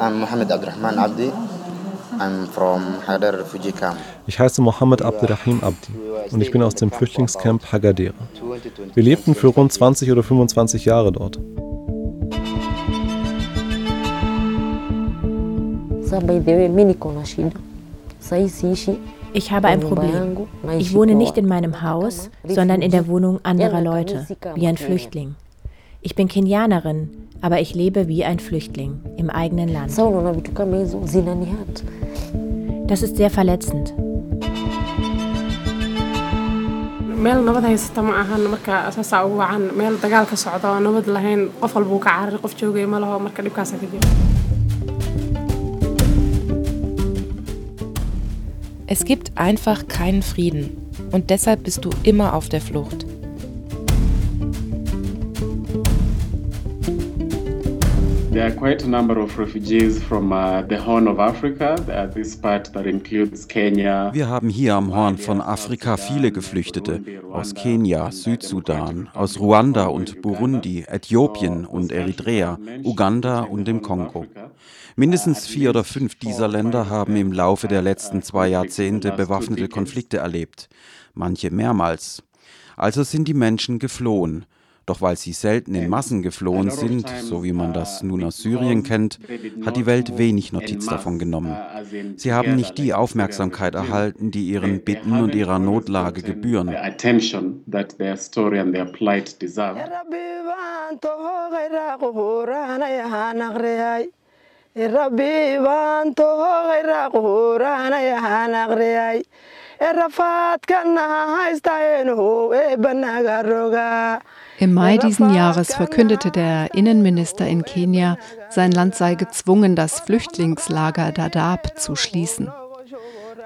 I'm Mohammed Abdurrahman Abdi. I'm from Hagadar refugee camp. Ich heiße Mohammed Abdurrahim Abdi und ich bin aus dem Flüchtlingscamp Hagadera. Wir lebten für rund 20 oder 25 Jahre dort. Ich habe ein Problem. Ich wohne nicht in meinem Haus, sondern in der Wohnung anderer Leute, wie ein Flüchtling. Ich bin Kenianerin, aber ich lebe wie ein Flüchtling im eigenen Land. Das ist sehr verletzend. meel nabad haysata ma ahan marka saasaa ugu wacan meel dagaal ka socda oo nabad lahayn qof walba uu ka carari qof joogaya ma laho marka dhibkaasa ka jira Es gibt einfach keinen Frieden und deshalb bist du immer auf der Flucht. There are quite a number of refugees from uh, the Horn of Africa. Uh, this part that includes Kenya. Wir haben hier am Horn von Afrika viele Geflüchtete aus Kenia, Südsudan, aus Ruanda und Burundi, Äthiopien und Eritrea, Uganda und dem Kongo. Mindestens vier oder fünf dieser Länder haben im Laufe der letzten zwei Jahrzehnte bewaffnete Konflikte erlebt, manche mehrmals. Also sind die Menschen geflohen. Doch weil sie selten in Massen geflohen sind, so wie man das nun aus Syrien kennt, hat die Welt wenig Notiz davon genommen. Sie haben nicht die Aufmerksamkeit erhalten, die ihren Bitten und ihrer Notlage gebühren. Im Mai diesen Jahres verkündete der Innenminister in Kenia, sein Land sei gezwungen, das Flüchtlingslager Dadaab zu schließen.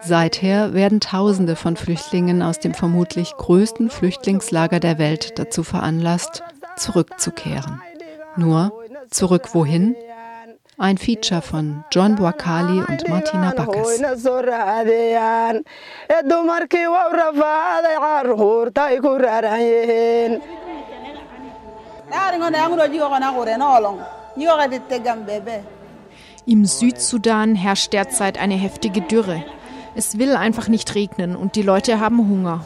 Seither werden Tausende von Flüchtlingen aus dem vermutlich größten Flüchtlingslager der Welt dazu veranlasst, zurückzukehren. Nur zurück wohin? Ein Feature von John Boakali und Martina Backes. Im Südsudan herrscht derzeit eine heftige Dürre. Es will einfach nicht regnen und die Leute haben Hunger.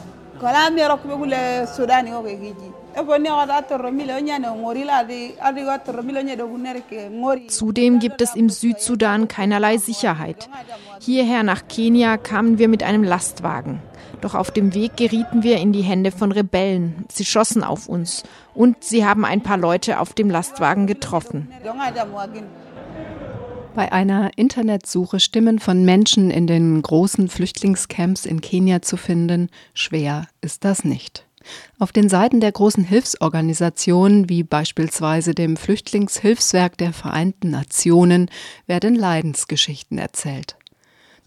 Zudem gibt es im Südsudan keinerlei Sicherheit. Hierher nach Kenia kamen wir mit einem Lastwagen. Doch auf dem Weg gerieten wir in die Hände von Rebellen. Sie schossen auf uns und sie haben ein paar Leute auf dem Lastwagen getroffen. Bei einer Internetsuche Stimmen von Menschen in den großen Flüchtlingscamps in Kenia zu finden, schwer ist das nicht. Auf den Seiten der großen Hilfsorganisationen, wie beispielsweise dem Flüchtlingshilfswerk der Vereinten Nationen, werden Leidensgeschichten erzählt.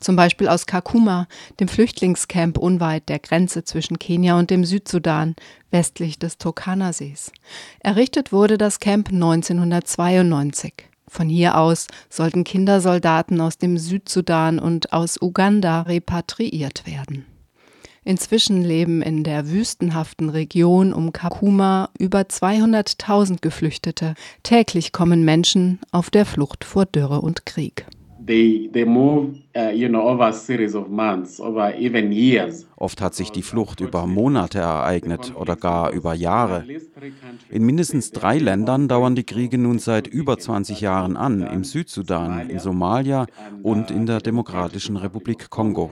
Zum Beispiel aus Kakuma, dem Flüchtlingscamp unweit der Grenze zwischen Kenia und dem Südsudan, westlich des Turkana-Sees. Errichtet wurde das Camp 1992. Von hier aus sollten Kindersoldaten aus dem Südsudan und aus Uganda repatriiert werden. Inzwischen leben in der wüstenhaften Region um Kakuma über 200.000 Geflüchtete. Täglich kommen Menschen auf der Flucht vor Dürre und Krieg. They, they move, you know, over a series of months, over even years. Oft hat sich die Flucht über Monate ereignet oder gar über Jahre. In mindestens drei Ländern dauern die Kriege nun seit über 20 Jahren an, im Südsudan, in Somalia und in der Demokratischen Republik Kongo.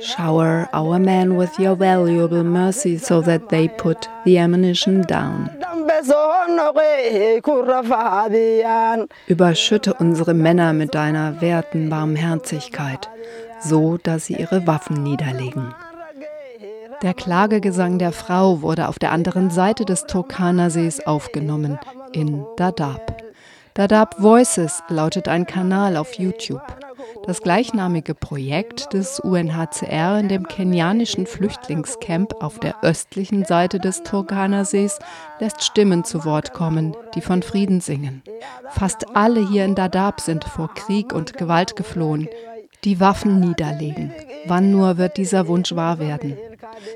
Shower our men with your valuable mercy so that they put the ammunition down. Überschütte unsere Männer mit deiner werten Barmherzigkeit, so dass sie ihre Waffen niederlegen. Der Klagegesang der Frau wurde auf der anderen Seite des Turkana-Sees aufgenommen, in Dadaab. Dadaab Voices lautet ein Kanal auf YouTube. Das gleichnamige Projekt des UNHCR in dem kenianischen Flüchtlingscamp auf der östlichen Seite des Turkana-Sees lässt Stimmen zu Wort kommen, die von Frieden singen. Fast alle hier in Dadaab sind vor Krieg und Gewalt geflohen. Die Waffen niederlegen. Wann nur wird dieser Wunsch wahr werden?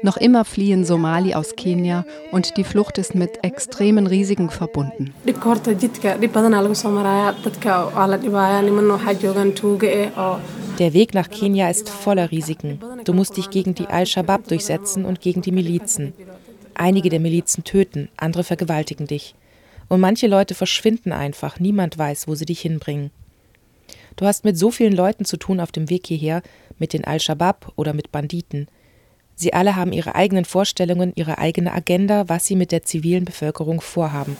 Noch immer fliehen Somali aus Kenia und die Flucht ist mit extremen Risiken verbunden. Der Weg nach Kenia ist voller Risiken. Du musst dich gegen die Al-Shabaab durchsetzen und gegen die Milizen. Einige der Milizen töten, andere vergewaltigen dich. Und manche Leute verschwinden einfach, niemand weiß, wo sie dich hinbringen. Du hast mit so vielen Leuten zu tun auf dem Weg hierher, mit den Al-Shabaab oder mit Banditen. Sie alle haben ihre eigenen Vorstellungen, ihre eigene Agenda, was sie mit der zivilen Bevölkerung vorhaben.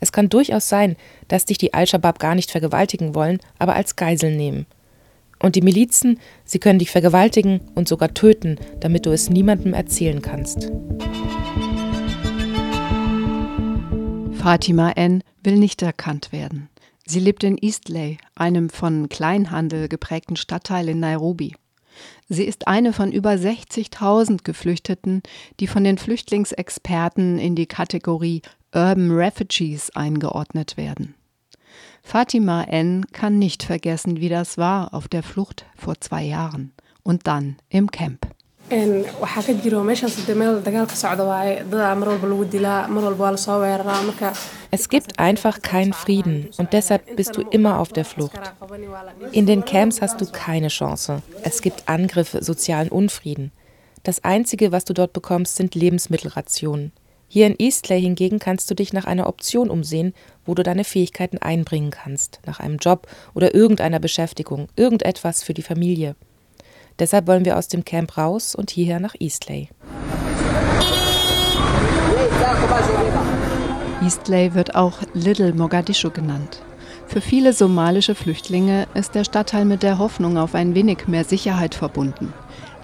Es kann durchaus sein, dass dich die Al-Shabaab gar nicht vergewaltigen wollen, aber als Geisel nehmen. Und die Milizen, sie können dich vergewaltigen und sogar töten, damit du es niemandem erzählen kannst. Fatima N. will nicht erkannt werden. Sie lebt in Eastley, einem von Kleinhandel geprägten Stadtteil in Nairobi. Sie ist eine von über 60.000 Geflüchteten, die von den Flüchtlingsexperten in die Kategorie Urban Refugees eingeordnet werden. Fatima N. kann nicht vergessen, wie das war auf der Flucht vor zwei Jahren und dann im Camp. Waxaa ka jiro Es gibt einfach keinen Frieden und deshalb bist du immer auf der Flucht. In den Camps hast du keine Chance. Es gibt Angriffe, sozialen Unfrieden. Das Einzige, was du dort bekommst, sind Lebensmittelrationen. Hier in Eastley hingegen kannst du dich nach einer Option umsehen, wo du deine Fähigkeiten einbringen kannst, nach einem Job oder irgendeiner Beschäftigung, irgendetwas für die Familie. Deshalb wollen wir aus dem Camp raus und hierher nach Eastley. Eastley wird auch Little Mogadischu genannt. Für viele somalische Flüchtlinge ist der Stadtteil mit der Hoffnung auf ein wenig mehr Sicherheit verbunden.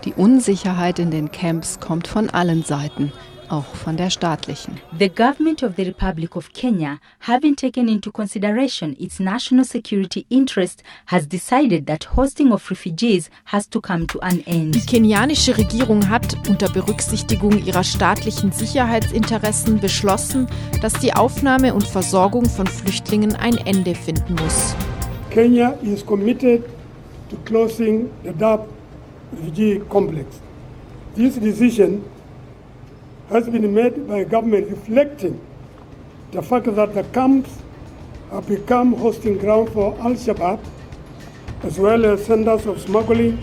Die Unsicherheit in den Camps kommt von allen Seiten, auch von der staatlichen. The government of the Republic of Kenya, having taken into consideration its national security interest, has decided that hosting of refugees has to come to an end. Die kenianische Regierung hat unter Berücksichtigung ihrer staatlichen Sicherheitsinteressen beschlossen, dass die Aufnahme und Versorgung von Flüchtlingen ein Ende finden muss. Kenya is committed to closing the Dab refugee complex. This decision has been made by government reflecting the fact that the camps have become hosting ground for Al-Shabaab as well as centers of smuggling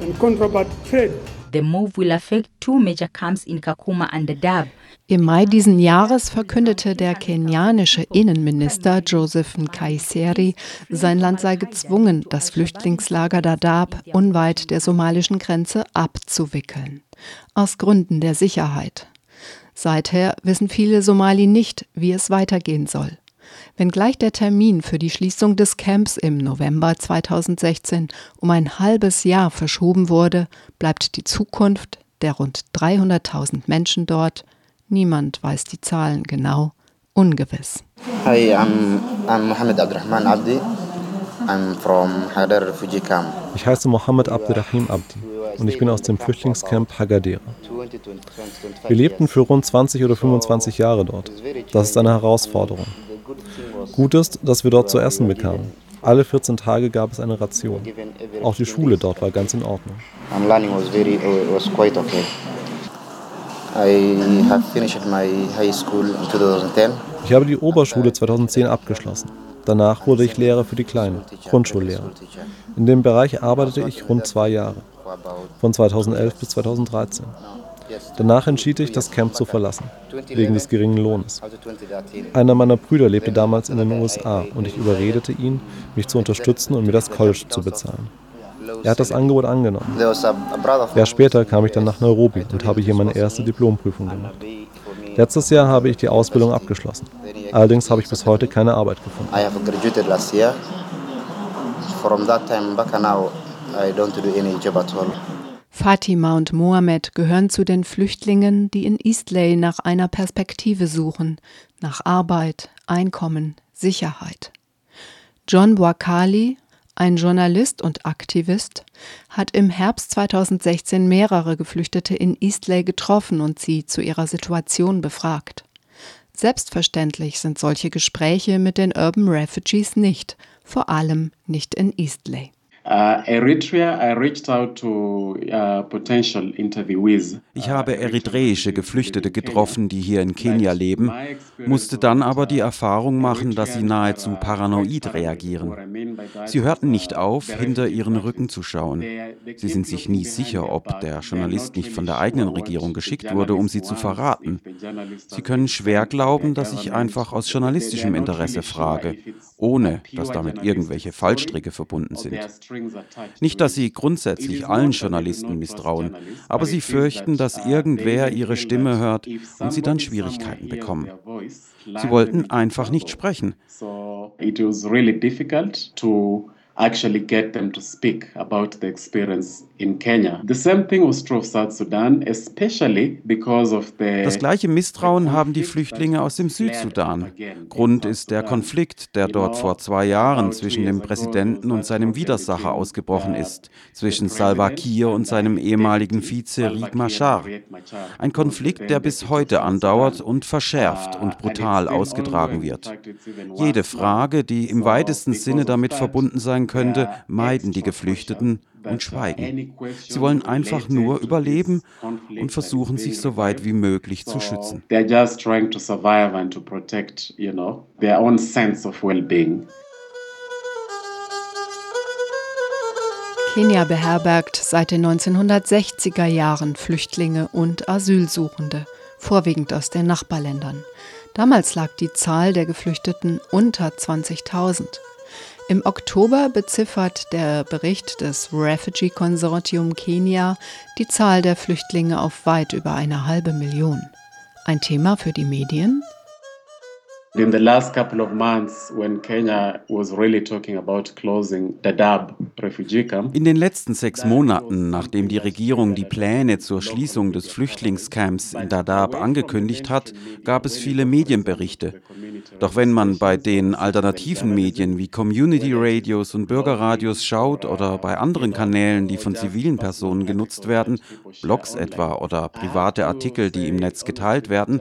and contraband trade. The move will affect two major camps in Kakuma and Dadaab. Im Mai diesen Jahres verkündete der kenianische Innenminister Joseph Nkaiseri, sein Land sei gezwungen, das Flüchtlingslager Dadaab unweit der somalischen Grenze abzuwickeln. Aus Gründen der Sicherheit. Seither wissen viele Somali nicht, wie es weitergehen soll. Wenngleich der Termin für die Schließung des Camps im November 2016 um ein halbes Jahr verschoben wurde, bleibt die Zukunft der rund 300.000 Menschen dort niemand weiß die Zahlen genau, ungewiss. Hi, I'm, I'm Mohammed Abdurrahman Abdi. I'm from Hadar Refugee Camp. Ich heiße Mohammed Abdurrahim Abdi und ich bin aus dem Flüchtlingscamp Hagadera. Wir lebten für rund 20 oder 25 Jahre dort. Das ist eine Herausforderung. Gut ist, dass wir dort zu essen bekamen. Alle 14 Tage gab es eine Ration. Auch die Schule dort war ganz in Ordnung. 2010. Ich habe die Oberschule 2010 abgeschlossen. Danach wurde ich Lehrer für die Kleinen, Grundschullehrer. In dem Bereich arbeitete ich rund zwei Jahre, von 2011 bis 2013. Danach entschied ich, das Camp zu verlassen, wegen des geringen Lohnes. Einer meiner Brüder lebte damals in den USA und ich überredete ihn, mich zu unterstützen und mir das College zu bezahlen. Er hat das Angebot angenommen. Jahr später kam ich dann nach Nairobi und habe hier meine erste Diplomprüfung gemacht. Letztes Jahr habe ich die Ausbildung abgeschlossen. Allerdings habe ich bis heute keine Arbeit gefunden. I don't do any job at all. Fatima und Mohammed gehören zu den Flüchtlingen, die in Eastley nach einer Perspektive suchen, nach Arbeit, Einkommen, Sicherheit. John Wakali, ein Journalist und Aktivist, hat im Herbst 2016 mehrere Geflüchtete in Eastley getroffen und sie zu ihrer Situation befragt. Selbstverständlich sind solche Gespräche mit den Urban Refugees nicht, vor allem nicht in Eastley. Uh, to uh. Ich habe eritreische Geflüchtete getroffen, die hier in Kenia leben, musste dann aber die Erfahrung machen, dass sie nahezu paranoid reagieren. Sie hörten nicht auf, hinter ihren Rücken zu schauen. Sie sind sich nie sicher, ob der Journalist nicht von der eigenen Regierung geschickt wurde, um sie zu verraten. Sie können schwer glauben, dass ich einfach aus journalistischem Interesse frage, ohne dass damit irgendwelche Fallstricke verbunden sind. Nicht, dass sie grundsätzlich allen Journalisten misstrauen, aber sie fürchten, dass irgendwer ihre Stimme hört und sie dann Schwierigkeiten bekommen. Sie wollten einfach nicht sprechen actually get them to speak about the experience in Kenya. The same thing was true of South Sudan, especially because of the Das gleiche Misstrauen haben die Flüchtlinge aus dem Südsudan. Grund ist der Konflikt, der dort vor zwei Jahren zwischen dem Präsidenten und seinem Widersacher ausgebrochen ist, zwischen Salva Kiir und seinem ehemaligen Vize Riek Machar. Ein Konflikt, der bis heute andauert und verschärft und brutal ausgetragen wird. Jede Frage, die im weitesten Sinne damit verbunden sein sein könnte, meiden die Geflüchteten und schweigen. Sie wollen einfach nur überleben und versuchen, sich so weit wie möglich zu schützen. Kenia beherbergt seit den 1960er Jahren Flüchtlinge und Asylsuchende, vorwiegend aus den Nachbarländern. Damals lag die Zahl der Geflüchteten unter 20.000. Im Oktober beziffert der Bericht des Refugee Consortium Kenia die Zahl der Flüchtlinge auf weit über eine halbe Million. Ein Thema für die Medien? In the last couple of months, when Kenya was really talking about closing Dadaab refugee camp. In den letzten sechs Monaten, nachdem die Regierung die Pläne zur Schließung des Flüchtlingscamps in Dadaab angekündigt hat, gab es viele Medienberichte. Doch wenn man bei den alternativen Medien wie Community Radios und Bürgerradios schaut oder bei anderen Kanälen, die von zivilen Personen genutzt werden, Blogs etwa oder private Artikel, die im Netz geteilt werden,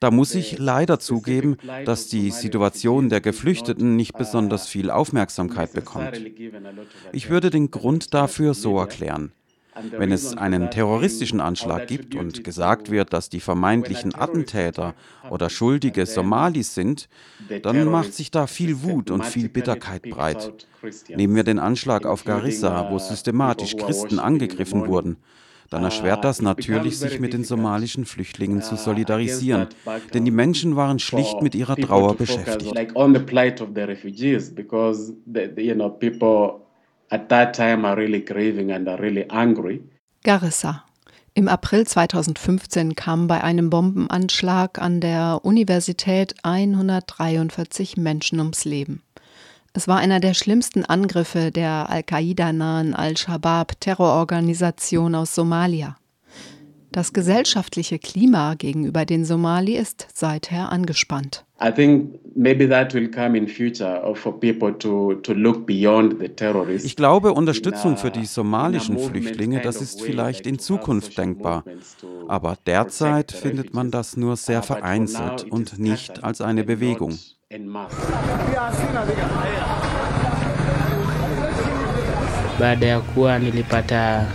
da muss ich leider zugeben, dass die Situation der Geflüchteten nicht besonders viel Aufmerksamkeit bekommt. Ich würde den Grund dafür so erklären. Wenn es einen terroristischen Anschlag gibt und gesagt wird, dass die vermeintlichen Attentäter oder Schuldige Somalis sind, dann macht sich da viel Wut und viel Bitterkeit breit. Nehmen wir den Anschlag auf Garissa, wo systematisch Christen angegriffen wurden dann erschwert das natürlich, sich mit den somalischen Flüchtlingen zu solidarisieren, denn die Menschen waren schlicht mit ihrer Trauer beschäftigt. Garissa. Im April 2015 kamen bei einem Bombenanschlag an der Universität 143 Menschen ums Leben. Es war einer der schlimmsten Angriffe der Al-Qaida-nahen Al-Shabaab-Terrororganisation aus Somalia. Das gesellschaftliche Klima gegenüber den Somali ist seither angespannt. Ich glaube, Unterstützung für die somalischen Flüchtlinge, das ist vielleicht in Zukunft denkbar. Aber derzeit findet man das nur sehr vereinzelt und nicht als eine Bewegung en masse. Baada ya kuwa nilipata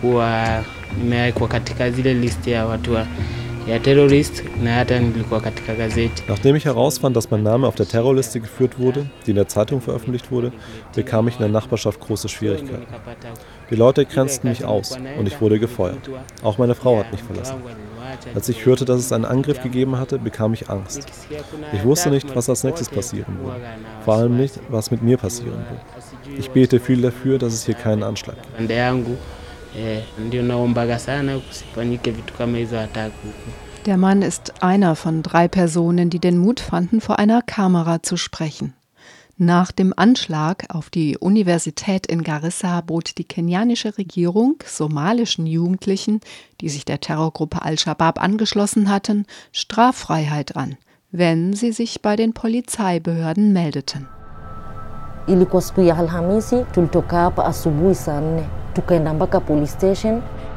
kuwa nimewekwa katika zile listi ya watu wa ja, Terrorist na hata nilikuwa katika Gazeti. Nachdem ich herausfand, dass mein Name auf der Terrorliste geführt wurde, die in der Zeitung veröffentlicht wurde, bekam ich in der Nachbarschaft große Schwierigkeiten. Die Leute grenzten mich aus und ich wurde gefeuert. Auch meine Frau hat mich verlassen. Als ich hörte, dass es einen Angriff gegeben hatte, bekam ich Angst. Ich wusste nicht, was als nächstes passieren würde. Vor allem nicht, was mit mir passieren würde. Ich bete viel dafür, dass es hier keinen Anschlag gibt. Der Mann ist einer von drei Personen, die den Mut fanden, vor einer Kamera zu sprechen. Nach dem Anschlag auf die Universität in Garissa bot die kenianische Regierung somalischen Jugendlichen, die sich der Terrorgruppe Al-Shabaab angeschlossen hatten, Straffreiheit an, wenn sie sich bei den Polizeibehörden meldeten.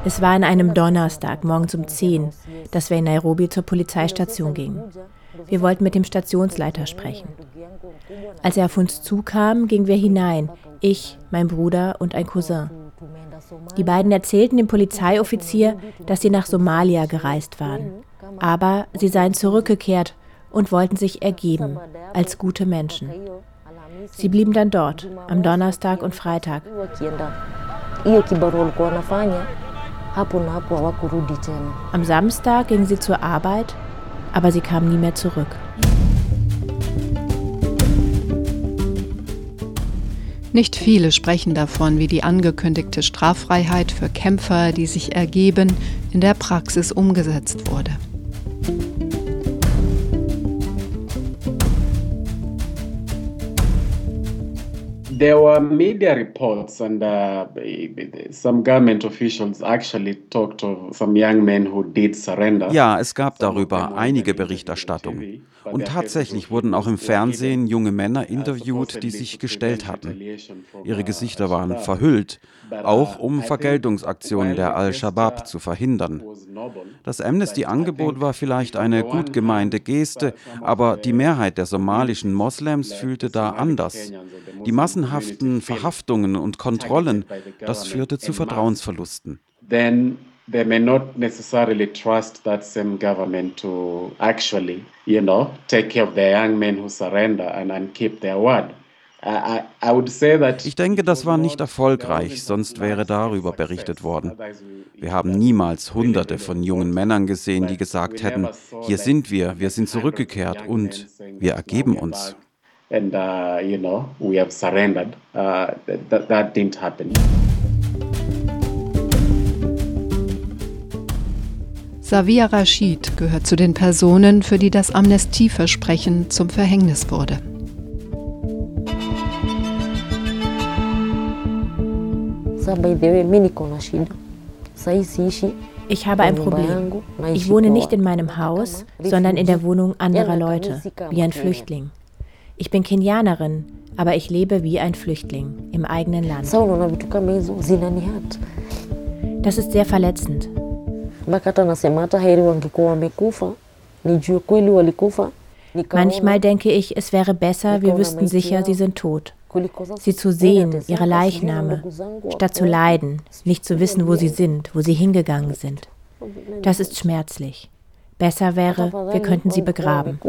Es war an einem Donnerstag morgens um 10, dass wir in Nairobi zur Polizeistation gingen. Wir wollten mit dem Stationsleiter sprechen. Als er auf uns zukam, gingen wir hinein, ich, mein Bruder und ein Cousin. Die beiden erzählten dem Polizeioffizier, dass sie nach Somalia gereist waren. Aber sie seien zurückgekehrt und wollten sich ergeben als gute Menschen. Sie blieben dann dort, am Donnerstag und Freitag. Am Samstag gingen sie zur Arbeit, aber sie kamen nie mehr zurück. Nicht viele sprechen davon, wie die angekündigte Straffreiheit für Kämpfer, die sich ergeben, in der Praxis umgesetzt wurde. There were media reports, and uh, some government officials actually talked of some young men who did surrender. Ja, es gab darüber einige Berichterstattungen. Und tatsächlich wurden auch im Fernsehen junge Männer interviewt, die sich gestellt hatten. Ihre Gesichter waren verhüllt, auch um Vergeltungsaktionen der Al-Shabaab zu verhindern. Das Amnesty-Angebot war vielleicht eine gut gemeinte Geste, aber die Mehrheit der somalischen Moslems fühlte da anders. Die massenhaften Verhaftungen und Kontrollen, das führte zu Vertrauensverlusten. They may not necessarily trust that same government to actually, you know, take care of the young men who surrender and, and keep their word. Ich denke, das war nicht erfolgreich, sonst wäre darüber berichtet worden. Wir haben niemals Hunderte von jungen Männern gesehen, die gesagt hätten, hier sind wir, wir sind zurückgekehrt und wir ergeben uns. And, uh, you know, we have surrendered. Uh. Savia Rashid gehört zu den Personen, für die das Amnestieversprechen zum Verhängnis wurde. Ich habe ein Problem. Ich wohne nicht in meinem Haus, sondern in der Wohnung anderer Leute, wie ein Flüchtling. Ich bin Kenianerin, aber ich lebe wie ein Flüchtling im eigenen Land. Das ist sehr verletzend. Manchmal denke ich, es wäre besser, wir wüssten sicher, sie sind tot. Sie zu sehen, ihre Leichname, statt zu leiden, nicht zu wissen, wo sie sind, wo sie hingegangen sind. Das ist schmerzlich. Besser wäre, wir könnten sie begraben.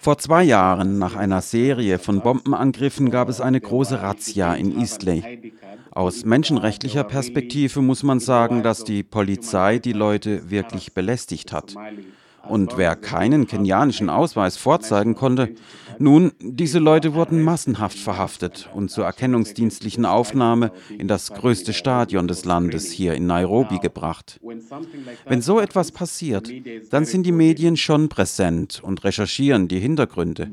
Vor zwei Jahren, nach einer Serie von Bombenangriffen, gab es eine große Razzia in Islay. Aus menschenrechtlicher Perspektive muss man sagen, dass die Polizei die Leute wirklich belästigt hat. Und wer keinen kenianischen Ausweis vorzeigen konnte, nun, diese Leute wurden massenhaft verhaftet und zur erkennungsdienstlichen Aufnahme in das größte Stadion des Landes hier in Nairobi gebracht. Wenn so etwas passiert, dann sind die Medien schon präsent und recherchieren die Hintergründe.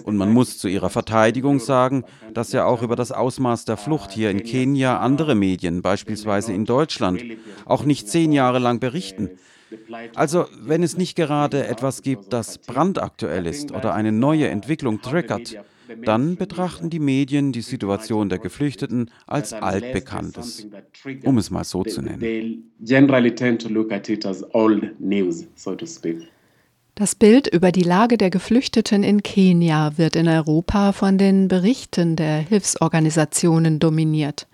Und man muss zu ihrer Verteidigung sagen, dass ja auch über das Ausmaß der Flucht hier in Kenia andere Medien, beispielsweise in Deutschland, auch nicht zehn Jahre lang berichten. Also, wenn es nicht gerade etwas gibt, das brandaktuell ist oder eine neue Entwicklung triggert, dann betrachten die Medien die Situation der Geflüchteten als altbekanntes, um es mal so zu nennen. Das Bild über die Lage der Geflüchteten in Kenia wird in Europa von den Berichten der Hilfsorganisationen dominiert.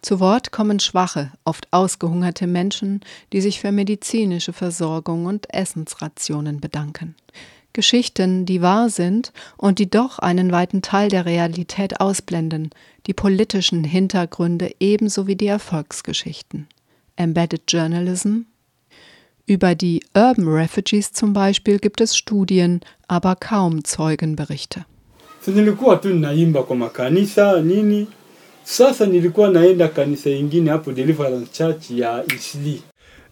Zu Wort kommen schwache, oft ausgehungerte Menschen, die sich für medizinische Versorgung und Essensrationen bedanken. Geschichten, die wahr sind und die doch einen weiten Teil der Realität ausblenden, die politischen Hintergründe ebenso wie die Erfolgsgeschichten. Embedded Journalism über die Urban Refugees zum Beispiel gibt es Studien, aber kaum Zeugenberichte. Sasa nilikuwa naenda kanisa ingine hapo Deliverance Church ya Isli.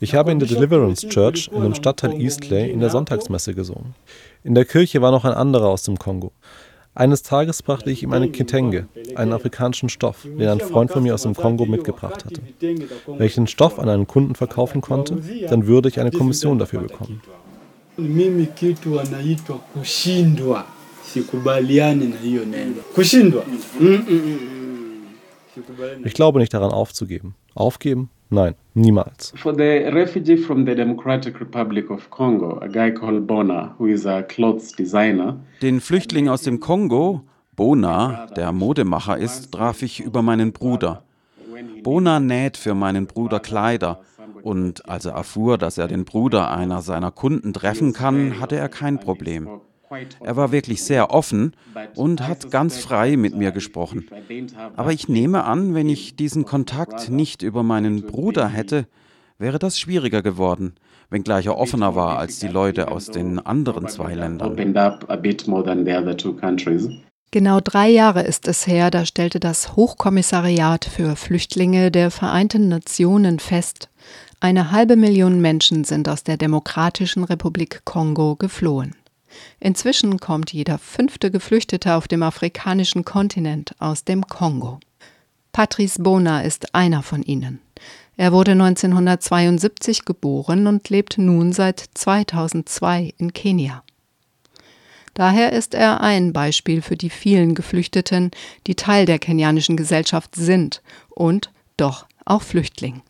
Ich habe in der Deliverance Church in dem Stadtteil Eastley in der Sonntagsmesse gesungen. In der Kirche war noch ein anderer aus dem Kongo. Eines Tages brachte ich ihm eine Kitenge, einen afrikanischen Stoff, den ein Freund von mir aus dem Kongo mitgebracht hatte. Wenn ich den Stoff an einen Kunden verkaufen konnte, dann würde ich eine Kommission dafür bekommen. Kushindwa. Mm -mm. Ich glaube nicht daran aufzugeben. Aufgeben? Nein, niemals. For the refugee from the Democratic Republic of Congo, a guy called Bona, who is a clothes designer. Den Flüchtling aus dem Kongo, Bona, der Modemacher ist, traf ich über meinen Bruder. Bona näht für meinen Bruder Kleider. Und als er erfuhr, dass er den Bruder einer seiner Kunden treffen kann, hatte er kein Problem. Er war wirklich sehr offen und hat ganz frei mit mir gesprochen. Aber ich nehme an, wenn ich diesen Kontakt nicht über meinen Bruder hätte, wäre das schwieriger geworden, wenngleich er offener war als die Leute aus den anderen zwei Ländern. Genau drei Jahre ist es her, da stellte das Hochkommissariat für Flüchtlinge der Vereinten Nationen fest, eine halbe Million Menschen sind aus der Demokratischen Republik Kongo geflohen. Inzwischen kommt jeder fünfte Geflüchtete auf dem afrikanischen Kontinent aus dem Kongo. Patrice Bona ist einer von ihnen. Er wurde 1972 geboren und lebt nun seit 2002 in Kenia. Daher ist er ein Beispiel für die vielen Geflüchteten, die Teil der kenianischen Gesellschaft sind und doch auch Flüchtling.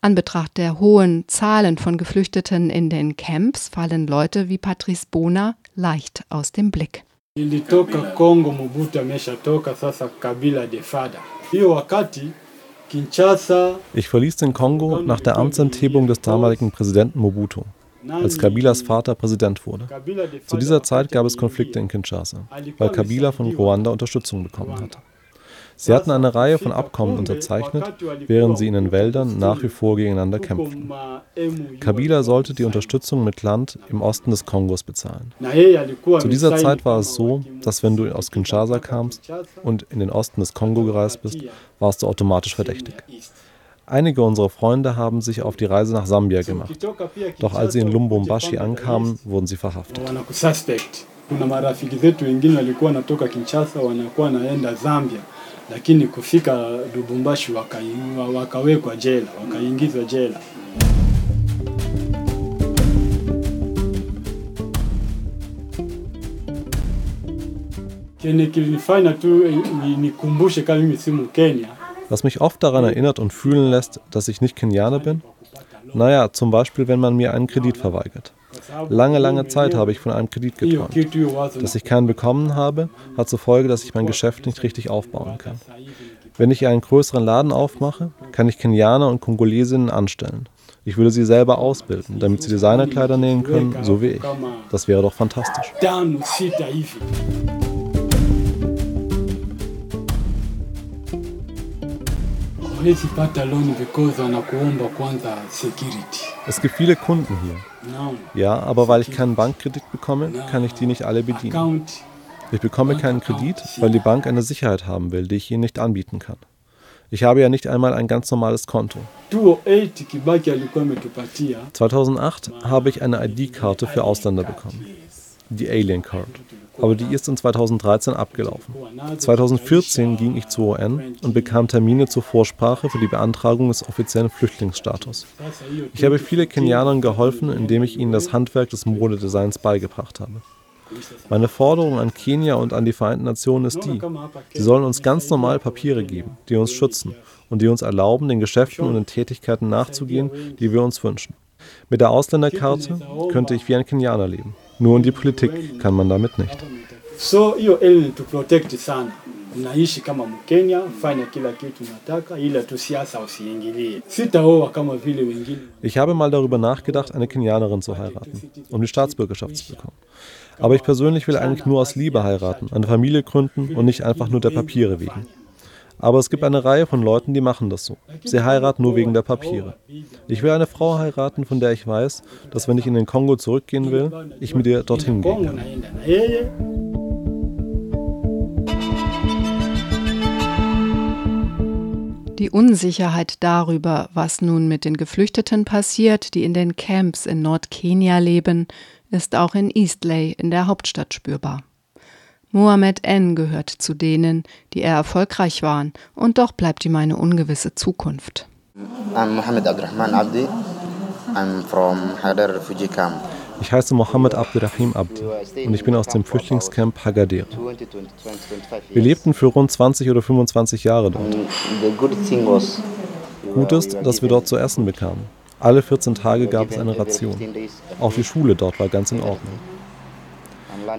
An Betracht der hohen Zahlen von Geflüchteten in den Camps fallen Leute wie Patrice Bona leicht aus dem Blick. Nilitoka Kongo, Mobutu ameshatoka, sasa Kabila de Fada. Hiyo wakati Kinshasa. Ich verließ den Kongo nach der Amtsenthebung des damaligen Präsidenten Mobutu, als Kabilas Vater Präsident wurde. Zu dieser Zeit gab es Konflikte in Kinshasa, weil Kabila von Ruanda Unterstützung bekommen hatte. Sie hatten eine Reihe von Abkommen unterzeichnet, während sie in den Wäldern nach wie vor gegeneinander kämpften. Kabila sollte die Unterstützung mit Land im Osten des Kongos bezahlen. Zu dieser Zeit war es so, dass wenn du aus Kinshasa kamst und in den Osten des Kongo gereist bist, warst du automatisch verdächtig. Einige unserer Freunde haben sich auf die Reise nach Sambia gemacht. Doch als sie in Lumbumbashi ankamen, wurden sie verhaftet. Kuna marafiki zetu wengine walikuwa wanatoka Kinshasa wanakuwa naenda Zambia lakini kufika Lubumbashi wakawekwa jela, wakaingizwa jela. Was mich oft daran erinnert und fühlen lässt, dass ich nicht Kenianer bin? Naja, zum Beispiel, wenn man mir einen Kredit verweigert. Lange, lange Zeit habe ich von einem Kredit geträumt. Dass ich keinen bekommen habe, hat zur Folge, dass ich mein Geschäft nicht richtig aufbauen kann. Wenn ich einen größeren Laden aufmache, kann ich Kenianer und Kongolesinnen anstellen. Ich würde sie selber ausbilden, damit sie Designerkleider nähen können, so wie ich. Das wäre doch fantastisch. Es gibt viele Kunden hier. Ja, aber weil ich keinen Bankkredit bekomme, kann ich die nicht alle bedienen. Ich bekomme keinen Kredit, weil die Bank eine Sicherheit haben will, die ich ihnen nicht anbieten kann. Ich habe ja nicht einmal ein ganz normales Konto. 2008 habe ich eine ID-Karte für Ausländer bekommen, die Alien Card. Aber die ist in 2013 abgelaufen. 2014 ging ich zur UN und bekam Termine zur Vorsprache für die Beantragung des offiziellen Flüchtlingsstatus. Ich habe viele Kenianern geholfen, indem ich ihnen das Handwerk des Modedesigns beigebracht habe. Meine Forderung an Kenia und an die Vereinten Nationen ist die, sie sollen uns ganz normal Papiere geben, die uns schützen und die uns erlauben, den Geschäften und den Tätigkeiten nachzugehen, die wir uns wünschen. Mit der Ausländerkarte könnte ich wie ein Kenianer leben. Nur in die Politik kann man damit nicht. So hiyo elimu tuprotect sana. Unaishi kama Mkenya, fanya kila kitu unataka, ila tu siasa usiingilie. Sitaoa kama vile wengine. Ich habe mal darüber nachgedacht, eine Kenianerin zu heiraten, um die Staatsbürgerschaft zu bekommen. Aber ich persönlich will eigentlich nur aus Liebe heiraten, eine Familie gründen und nicht einfach nur der Papiere wegen. Aber es gibt eine Reihe von Leuten, die machen das so. Sie heiraten nur wegen der Papiere. Ich will eine Frau heiraten, von der ich weiß, dass wenn ich in den Kongo zurückgehen will, ich mit ihr dorthin gehen kann. Die Unsicherheit darüber, was nun mit den Geflüchteten passiert, die in den Camps in Nordkenia leben, ist auch in Eastley in der Hauptstadt spürbar. Mohammed N. gehört zu denen, die eher erfolgreich waren, und doch bleibt ihm eine ungewisse Zukunft. I'm Mohammed Abdurrahman Abdi. I'm from Haidar refugee camp. Ich heiße Mohammed Abdirahim Abdi und ich bin aus dem Flüchtlingscamp Hagadere. Wir lebten für rund 20 oder 25 Jahre dort. Gut ist, dass wir dort zu essen bekamen. Alle 14 Tage gab es eine Ration. Auch die Schule dort war ganz in Ordnung.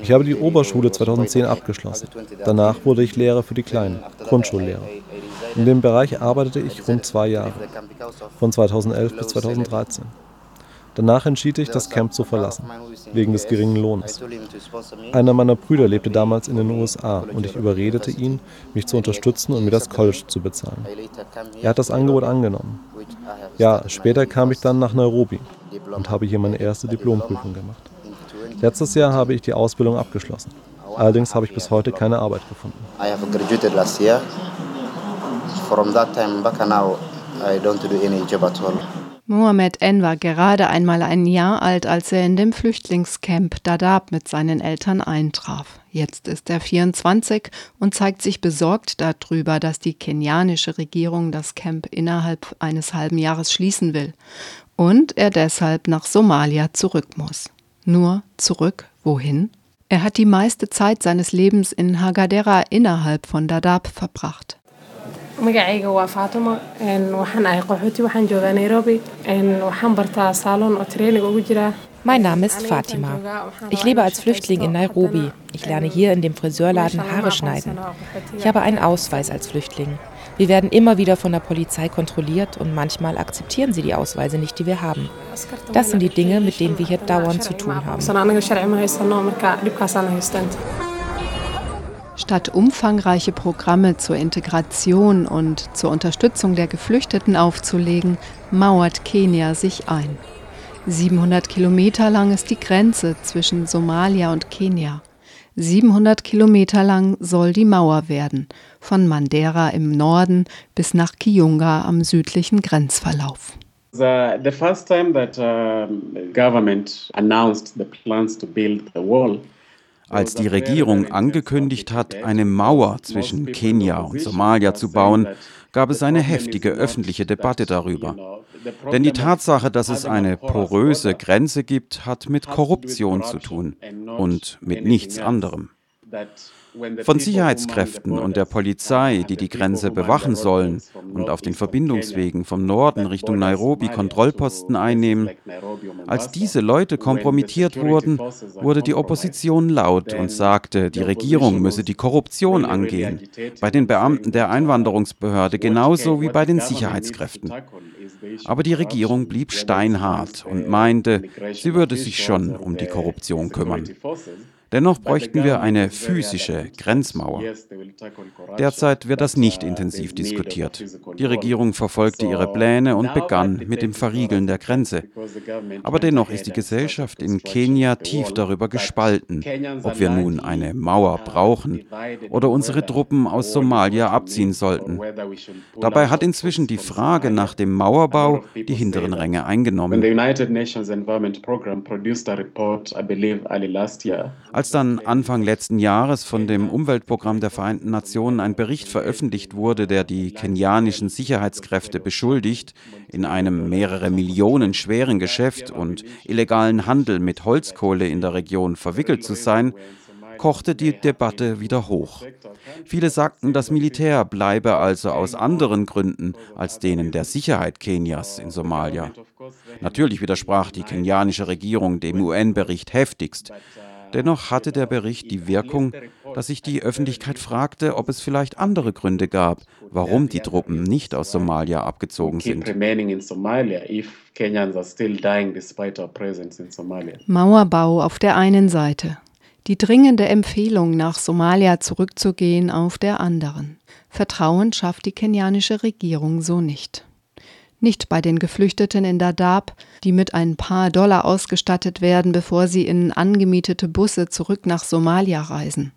Ich habe die Oberschule 2010 abgeschlossen. Danach wurde ich Lehrer für die Kleinen, Grundschullehrer. In dem Bereich arbeitete ich rund zwei Jahre, von 2011 bis 2013. Danach entschied ich, das Camp zu verlassen, wegen des geringen Lohnes. Einer meiner Brüder lebte damals in den USA und ich überredete ihn, mich zu unterstützen und mir das College zu bezahlen. Er hat das Angebot angenommen. Ja, später kam ich dann nach Nairobi und habe hier meine erste Diplomprüfung gemacht. Letztes Jahr habe ich die Ausbildung abgeschlossen. Allerdings habe ich bis heute keine Arbeit gefunden. I have graduated last year. From that time back now, I don't do any job at all. Mohammed N. war gerade einmal ein Jahr alt, als er in dem Flüchtlingscamp Dadaab mit seinen Eltern eintraf. Jetzt ist er 24 und zeigt sich besorgt darüber, dass die kenianische Regierung das Camp innerhalb eines halben Jahres schließen will und er deshalb nach Somalia zurück muss. Nur zurück wohin? Er hat die meiste Zeit seines Lebens in Hagadera innerhalb von Dadaab verbracht. magacayga waa faatimo waxaan ahay qaxooti waxaan joogaa nairobi waxaan bartaa saalon oo training ugu jiraa Mein Name ist Fatima. Ich lebe als Flüchtling in Nairobi. Ich lerne hier in dem Friseurladen Haare schneiden. Ich habe einen Ausweis als Flüchtling. Wir werden immer wieder von der Polizei kontrolliert und manchmal akzeptieren sie die Ausweise nicht, die wir haben. Das sind die Dinge, mit denen wir hier dauernd zu tun haben. Statt umfangreiche Programme zur Integration und zur Unterstützung der Geflüchteten aufzulegen, mauert Kenia sich ein. 700 Kilometer lang ist die Grenze zwischen Somalia und Kenia. 700 Kilometer lang soll die Mauer werden, von Mandera im Norden bis nach Kiunga am südlichen Grenzverlauf. The, the first time that uh, government announced the plans to build the wall, als die Regierung angekündigt hat, eine Mauer zwischen Kenia und Somalia zu bauen, gab es eine heftige öffentliche Debatte darüber. Denn die Tatsache, dass es eine poröse Grenze gibt, hat mit Korruption zu tun und mit nichts anderem. Von Sicherheitskräften und der Polizei, die die Grenze bewachen sollen und auf den Verbindungswegen vom Norden Richtung Nairobi Kontrollposten einnehmen. Als diese Leute kompromittiert wurden, wurde die Opposition laut und sagte, die Regierung müsse die Korruption angehen, bei den Beamten der Einwanderungsbehörde genauso wie bei den Sicherheitskräften. Aber die Regierung blieb steinhart und meinte, sie würde sich schon um die Korruption kümmern. Dennoch bräuchten wir eine physische Grenzmauer. Derzeit wird das nicht intensiv diskutiert. Die Regierung verfolgte ihre Pläne und begann mit dem Verriegeln der Grenze. Aber dennoch ist die Gesellschaft in Kenia tief darüber gespalten, ob wir nun eine Mauer brauchen oder unsere Truppen aus Somalia abziehen sollten. Dabei hat inzwischen die Frage nach dem Mauerbau die hinteren Ränge eingenommen. Als dann Anfang letzten Jahres von dem Umweltprogramm der Vereinten Nationen ein Bericht veröffentlicht wurde, der die kenianischen Sicherheitskräfte beschuldigt, in einem mehrere Millionen schweren Geschäft und illegalen Handel mit Holzkohle in der Region verwickelt zu sein, kochte die Debatte wieder hoch. Viele sagten, das Militär bleibe also aus anderen Gründen als denen der Sicherheit Kenias in Somalia. Natürlich widersprach die kenianische Regierung dem UN-Bericht heftigst. Dennoch hatte der Bericht die Wirkung, dass sich die Öffentlichkeit fragte, ob es vielleicht andere Gründe gab, warum die Truppen nicht aus Somalia abgezogen sind. Mauerbau auf der einen Seite, die dringende Empfehlung, nach Somalia zurückzugehen, auf der anderen. Vertrauen schafft die kenianische Regierung so nicht. Nicht bei den Geflüchteten in Dadaab, die mit ein paar Dollar ausgestattet werden, bevor sie in angemietete Busse zurück nach Somalia reisen.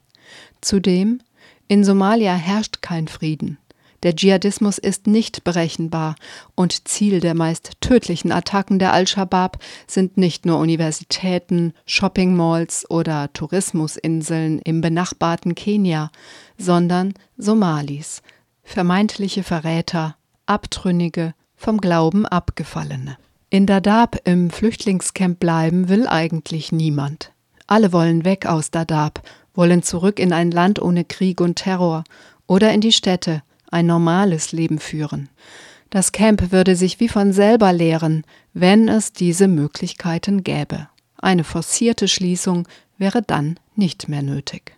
Zudem, in Somalia herrscht kein Frieden. Der Dschihadismus ist nicht berechenbar und Ziel der meist tödlichen Attacken der Al-Shabaab sind nicht nur Universitäten, Shoppingmalls oder Tourismusinseln im benachbarten Kenia, sondern Somalis, vermeintliche Verräter, Abtrünnige, vom Glauben abgefallene. In Dadaab im Flüchtlingscamp bleiben will eigentlich niemand. Alle wollen weg aus Dadaab, wollen zurück in ein Land ohne Krieg und Terror oder in die Städte, ein normales Leben führen. Das Camp würde sich wie von selber leeren, wenn es diese Möglichkeiten gäbe. Eine forcierte Schließung wäre dann nicht mehr nötig.